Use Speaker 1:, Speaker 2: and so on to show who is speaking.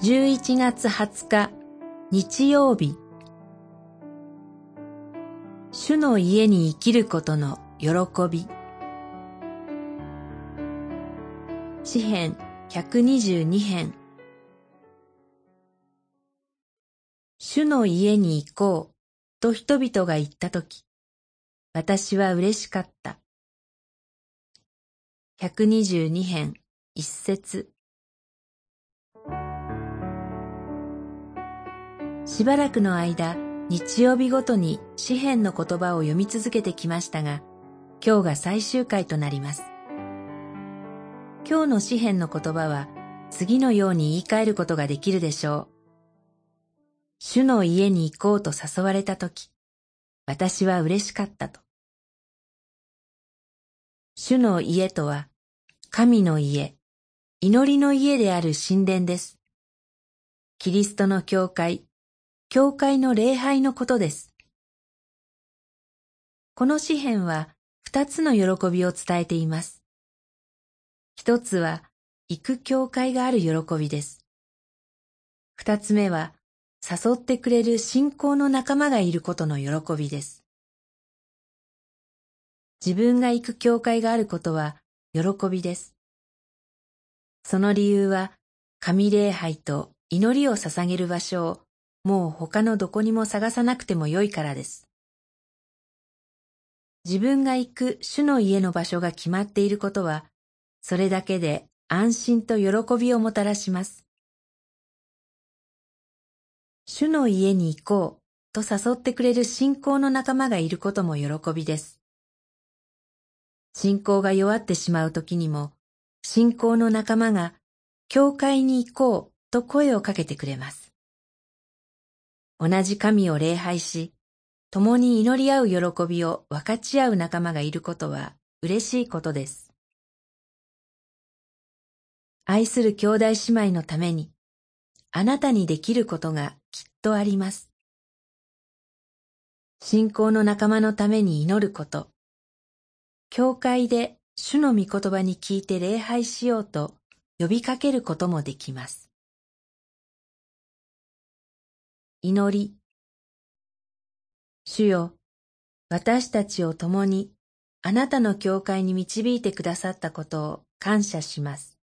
Speaker 1: 11月20日日曜日。主の家に生きることの喜び。詩編122編。主の家に行こうと人々が言ったとき、私は嬉しかった。122編一節。しばらくの間、日曜日ごとに詩篇の言葉を読み続けてきましたが、今日が最終回となります。今日の詩篇の言葉は、次のように言い換えることができるでしょう。主の家に行こうと誘われたとき、私は嬉しかったと。主の家とは、神の家、祈りの家である神殿です。キリストの教会、教会の礼拝のことです。この詩篇は二つの喜びを伝えています。一つは、行く教会がある喜びです。二つ目は、誘ってくれる信仰の仲間がいることの喜びです。自分が行く教会があることは喜びです。その理由は、神礼拝と祈りを捧げる場所をもう他のどこにも探さなくてもよいからです。自分が行く主の家の場所が決まっていることは、それだけで安心と喜びをもたらします。主の家に行こうと誘ってくれる信仰の仲間がいることも喜びです。信仰が弱ってしまう時にも、信仰の仲間が教会に行こうと声をかけてくれます。同じ神を礼拝し、共に祈り合う喜びを分かち合う仲間がいることは嬉しいことです。愛する兄弟姉妹のために、あなたにできることがきっとあります。信仰の仲間のために祈ること、教会で主の御言葉に聞いて礼拝しようと呼びかけることもできます。祈り主よ、私たちを共にあなたの教会に導いてくださったことを感謝します。